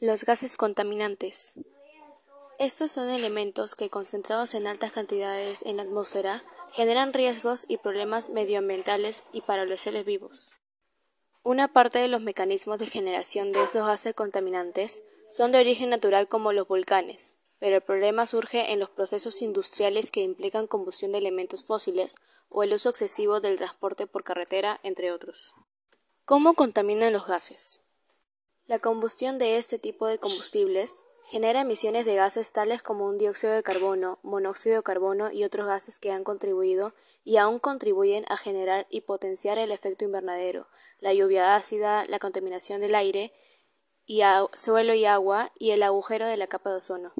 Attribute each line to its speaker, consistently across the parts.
Speaker 1: Los gases contaminantes. Estos son elementos que, concentrados en altas cantidades en la atmósfera, generan riesgos y problemas medioambientales y para los seres vivos. Una parte de los mecanismos de generación de estos gases contaminantes son de origen natural como los volcanes, pero el problema surge en los procesos industriales que implican combustión de elementos fósiles o el uso excesivo del transporte por carretera, entre otros. ¿Cómo contaminan los gases? La combustión de este tipo de combustibles genera emisiones de gases tales como un dióxido de carbono, monóxido de carbono y otros gases que han contribuido y aún contribuyen a generar y potenciar el efecto invernadero, la lluvia ácida, la contaminación del aire y suelo y agua y el agujero de la capa de ozono.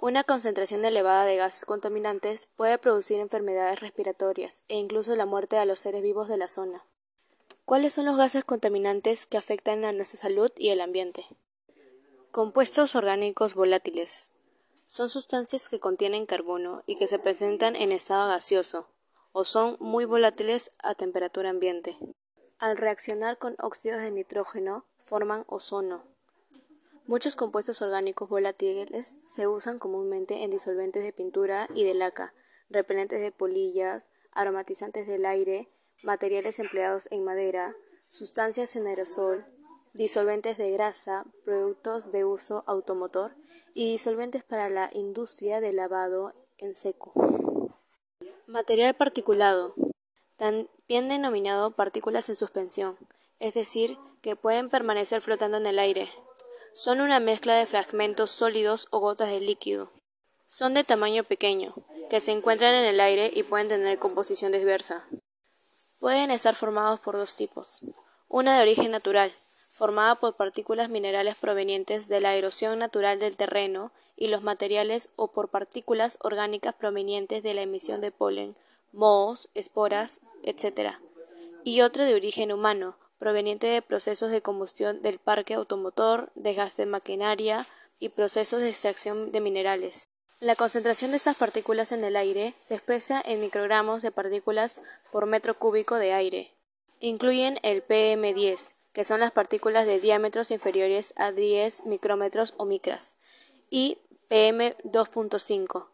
Speaker 1: Una concentración elevada de gases contaminantes puede producir enfermedades respiratorias e incluso la muerte de los seres vivos de la zona. ¿Cuáles son los gases contaminantes que afectan a nuestra salud y el ambiente? Compuestos orgánicos volátiles. Son sustancias que contienen carbono y que se presentan en estado gaseoso, o son muy volátiles a temperatura ambiente. Al reaccionar con óxidos de nitrógeno, forman ozono. Muchos compuestos orgánicos volátiles se usan comúnmente en disolventes de pintura y de laca, repelentes de polillas, aromatizantes del aire, materiales empleados en madera, sustancias en aerosol, disolventes de grasa, productos de uso automotor y disolventes para la industria de lavado en seco. Material particulado, también denominado partículas en suspensión, es decir, que pueden permanecer flotando en el aire. Son una mezcla de fragmentos sólidos o gotas de líquido. Son de tamaño pequeño, que se encuentran en el aire y pueden tener composición diversa. Pueden estar formados por dos tipos. Una de origen natural, formada por partículas minerales provenientes de la erosión natural del terreno y los materiales o por partículas orgánicas provenientes de la emisión de polen, mohos, esporas, etc. Y otra de origen humano, proveniente de procesos de combustión del parque automotor, desgaste de maquinaria y procesos de extracción de minerales. La concentración de estas partículas en el aire se expresa en microgramos de partículas por metro cúbico de aire. Incluyen el PM10, que son las partículas de diámetros inferiores a 10 micrómetros o micras, y PM2.5,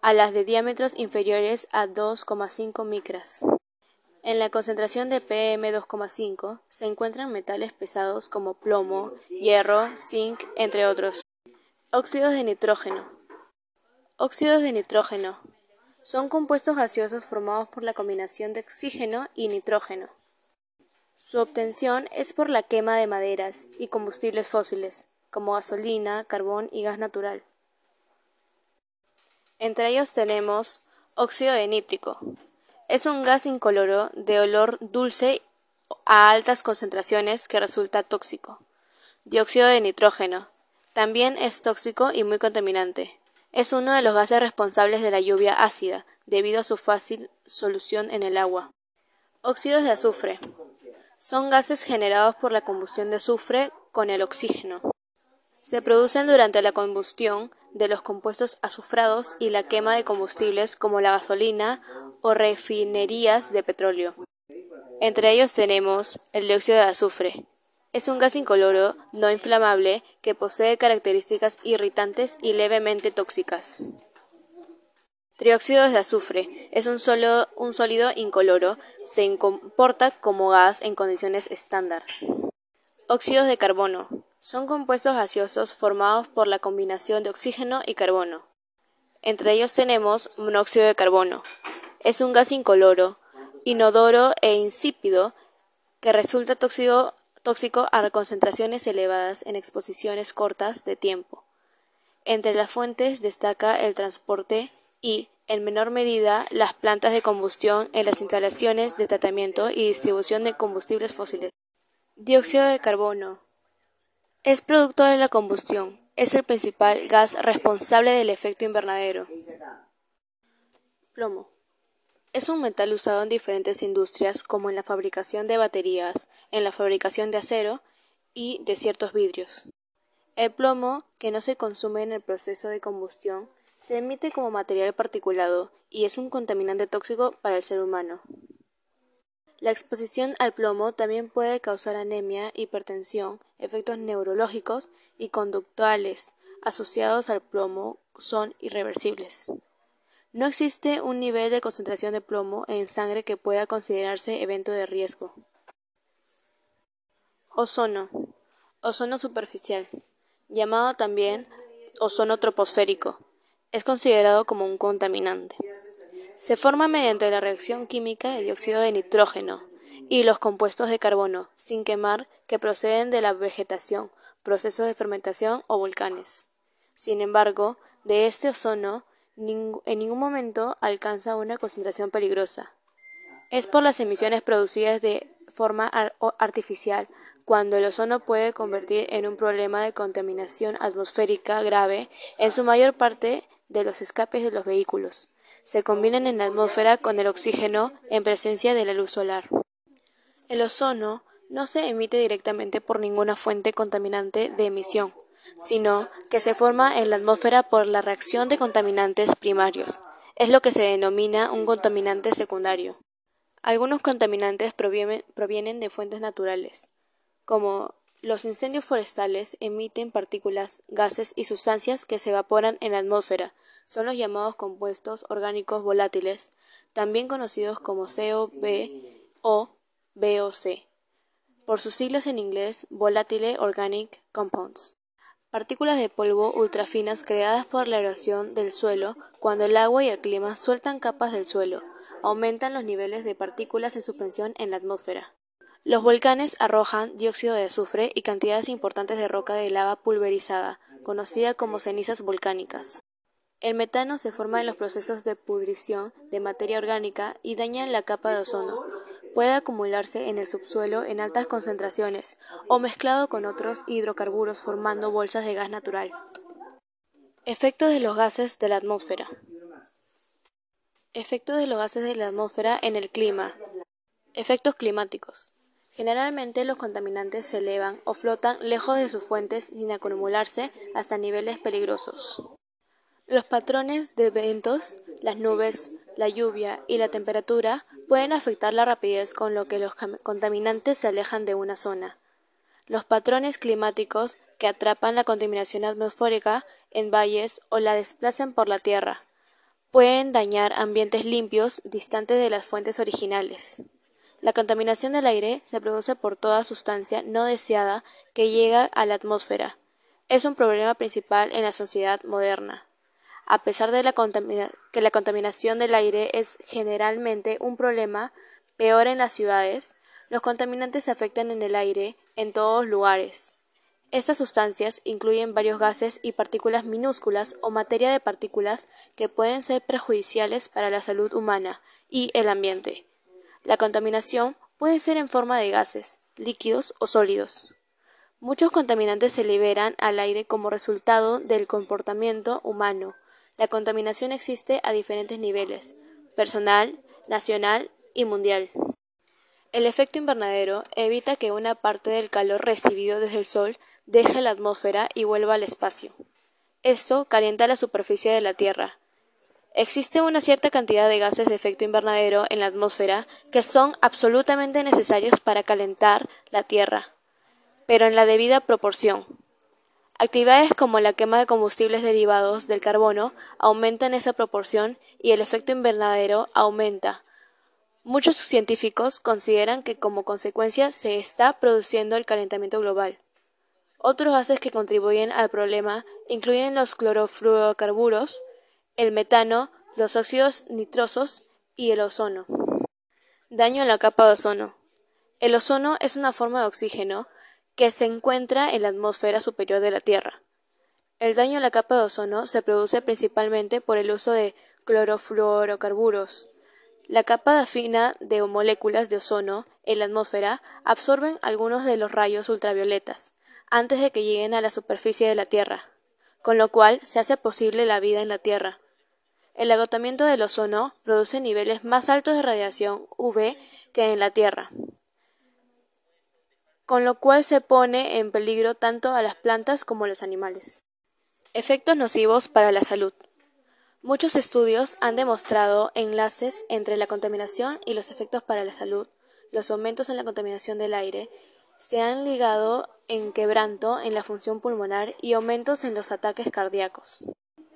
Speaker 1: a las de diámetros inferiores a 2,5 micras. En la concentración de PM2,5 se encuentran metales pesados como plomo, hierro, zinc, entre otros. Óxidos de nitrógeno. Óxidos de nitrógeno. Son compuestos gaseosos formados por la combinación de oxígeno y nitrógeno. Su obtención es por la quema de maderas y combustibles fósiles, como gasolina, carbón y gas natural. Entre ellos tenemos óxido de nítrico. Es un gas incoloro de olor dulce a altas concentraciones que resulta tóxico. Dióxido de nitrógeno. También es tóxico y muy contaminante. Es uno de los gases responsables de la lluvia ácida, debido a su fácil solución en el agua. Óxidos de azufre. Son gases generados por la combustión de azufre con el oxígeno. Se producen durante la combustión de los compuestos azufrados y la quema de combustibles como la gasolina o refinerías de petróleo. Entre ellos tenemos el dióxido de azufre, es un gas incoloro, no inflamable, que posee características irritantes y levemente tóxicas. Trióxido de azufre es un, un sólido incoloro, se comporta como gas en condiciones estándar. Óxidos de carbono son compuestos gaseosos formados por la combinación de oxígeno y carbono. Entre ellos tenemos monóxido de carbono. Es un gas incoloro, inodoro e insípido que resulta tóxico tóxico a concentraciones elevadas en exposiciones cortas de tiempo. Entre las fuentes destaca el transporte y, en menor medida, las plantas de combustión en las instalaciones de tratamiento y distribución de combustibles fósiles. Dióxido de carbono. Es producto de la combustión. Es el principal gas responsable del efecto invernadero. Plomo. Es un metal usado en diferentes industrias como en la fabricación de baterías, en la fabricación de acero y de ciertos vidrios. El plomo, que no se consume en el proceso de combustión, se emite como material particulado y es un contaminante tóxico para el ser humano. La exposición al plomo también puede causar anemia, hipertensión, efectos neurológicos y conductuales asociados al plomo son irreversibles. No existe un nivel de concentración de plomo en sangre que pueda considerarse evento de riesgo. Ozono. Ozono superficial, llamado también ozono troposférico, es considerado como un contaminante. Se forma mediante la reacción química de dióxido de nitrógeno y los compuestos de carbono, sin quemar, que proceden de la vegetación, procesos de fermentación o volcanes. Sin embargo, de este ozono en ningún momento alcanza una concentración peligrosa. Es por las emisiones producidas de forma artificial cuando el ozono puede convertir en un problema de contaminación atmosférica grave en su mayor parte de los escapes de los vehículos se combinan en la atmósfera con el oxígeno en presencia de la luz solar. El ozono no se emite directamente por ninguna fuente contaminante de emisión, sino que se forma en la atmósfera por la reacción de contaminantes primarios. Es lo que se denomina un contaminante secundario. Algunos contaminantes provienen, de fuentes naturales, como los incendios forestales emiten partículas, gases y sustancias que se evaporan en la atmósfera, son los llamados compuestos orgánicos volátiles, también conocidos como COB o VOC, por sus siglas en inglés Volatile Organic Compounds. Partículas de polvo ultrafinas creadas por la erosión del suelo cuando el agua y el clima sueltan capas del suelo, aumentan los niveles de partículas en suspensión en la atmósfera. Los volcanes arrojan dióxido de azufre y cantidades importantes de roca de lava pulverizada, conocida como cenizas volcánicas. El metano se forma en los procesos de pudrición de materia orgánica y daña la capa de ozono. Puede acumularse en el subsuelo en altas concentraciones o mezclado con otros hidrocarburos formando bolsas de gas natural. Efectos de los gases de la atmósfera. Efectos de los gases de la atmósfera en el clima. Efectos climáticos. Generalmente los contaminantes se elevan o flotan lejos de sus fuentes sin acumularse hasta niveles peligrosos. Los patrones de vientos, las nubes, la lluvia y la temperatura pueden afectar la rapidez con lo que los contaminantes se alejan de una zona. Los patrones climáticos que atrapan la contaminación atmosférica en valles o la desplacen por la tierra pueden dañar ambientes limpios distantes de las fuentes originales. La contaminación del aire se produce por toda sustancia no deseada que llega a la atmósfera. Es un problema principal en la sociedad moderna. A pesar de que la contaminación del aire es generalmente un problema peor en las ciudades, los contaminantes afectan en el aire en todos lugares. Estas sustancias incluyen varios gases y partículas minúsculas o materia de partículas que pueden ser perjudiciales para la salud humana y el ambiente. La contaminación puede ser en forma de gases, líquidos o sólidos. Muchos contaminantes se liberan al aire como resultado del comportamiento humano, la contaminación existe a diferentes niveles, personal, nacional y mundial. El efecto invernadero evita que una parte del calor recibido desde el Sol deje la atmósfera y vuelva al espacio. Esto calienta la superficie de la Tierra. Existe una cierta cantidad de gases de efecto invernadero en la atmósfera que son absolutamente necesarios para calentar la Tierra, pero en la debida proporción. Actividades como la quema de combustibles derivados del carbono aumentan esa proporción y el efecto invernadero aumenta. Muchos científicos consideran que como consecuencia se está produciendo el calentamiento global. Otros gases que contribuyen al problema incluyen los clorofluorocarburos, el metano, los óxidos nitrosos y el ozono. Daño en la capa de ozono. El ozono es una forma de oxígeno que se encuentra en la atmósfera superior de la Tierra. El daño a la capa de ozono se produce principalmente por el uso de clorofluorocarburos. La capa fina de moléculas de ozono en la atmósfera absorben algunos de los rayos ultravioletas antes de que lleguen a la superficie de la Tierra, con lo cual se hace posible la vida en la Tierra. El agotamiento del ozono produce niveles más altos de radiación UV que en la Tierra con lo cual se pone en peligro tanto a las plantas como a los animales. Efectos nocivos para la salud. Muchos estudios han demostrado enlaces entre la contaminación y los efectos para la salud los aumentos en la contaminación del aire se han ligado en quebranto en la función pulmonar y aumentos en los ataques cardíacos.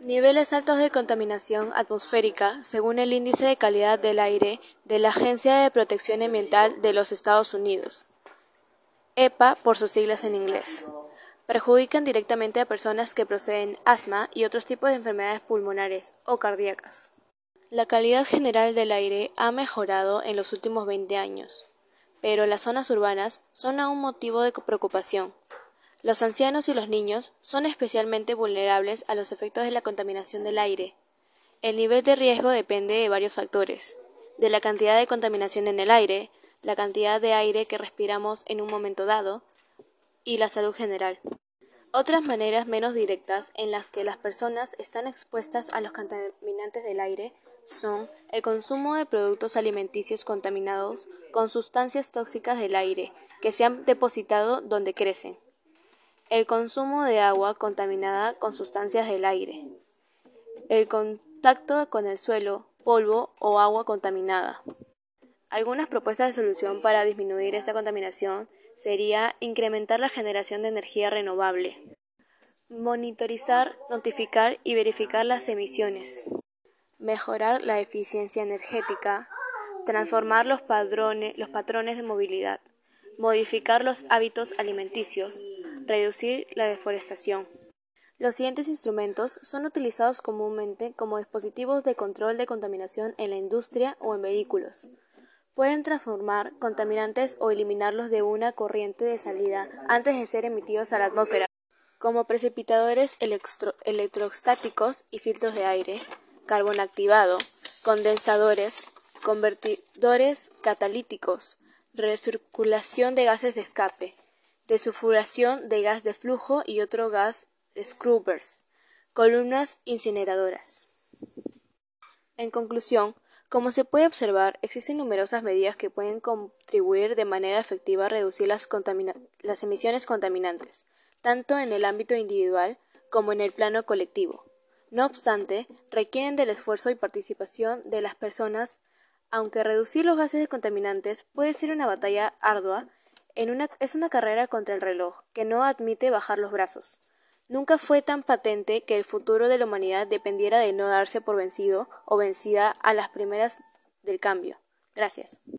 Speaker 1: Niveles altos de contaminación atmosférica, según el Índice de Calidad del Aire de la Agencia de Protección Ambiental de los Estados Unidos, EPA por sus siglas en inglés, perjudican directamente a personas que proceden asma y otros tipos de enfermedades pulmonares o cardíacas. La calidad general del aire ha mejorado en los últimos 20 años, pero las zonas urbanas son aún motivo de preocupación. Los ancianos y los niños son especialmente vulnerables a los efectos de la contaminación del aire. El nivel de riesgo depende de varios factores, de la cantidad de contaminación en el aire, la cantidad de aire que respiramos en un momento dado y la salud general. Otras maneras menos directas en las que las personas están expuestas a los contaminantes del aire son el consumo de productos alimenticios contaminados con sustancias tóxicas del aire que se han depositado donde crecen, el consumo de agua contaminada con sustancias del aire, el contacto con el suelo, polvo o agua contaminada. Algunas propuestas de solución para disminuir esta contaminación sería incrementar la generación de energía renovable, monitorizar, notificar y verificar las emisiones, mejorar la eficiencia energética, transformar los, los patrones de movilidad, modificar los hábitos alimenticios, reducir la deforestación. Los siguientes instrumentos son utilizados comúnmente como dispositivos de control de contaminación en la industria o en vehículos. Pueden transformar contaminantes o eliminarlos de una corriente de salida antes de ser emitidos a la atmósfera, como precipitadores electrostáticos y filtros de aire, carbón activado, condensadores, convertidores catalíticos, recirculación de gases de escape, desulfuración de gas de flujo y otro gas scrubbers, columnas incineradoras. En conclusión, como se puede observar, existen numerosas medidas que pueden contribuir de manera efectiva a reducir las, emisiones contaminantes, tanto en el ámbito individual como en el plano colectivo. No obstante, requieren del esfuerzo y participación de las personas, aunque reducir los gases contaminantes puede ser una batalla ardua, es una carrera contra el reloj, que no admite bajar los brazos. Nunca fue tan patente que el futuro de la humanidad dependiera de no darse por vencido o vencida a las primeras del cambio. Gracias.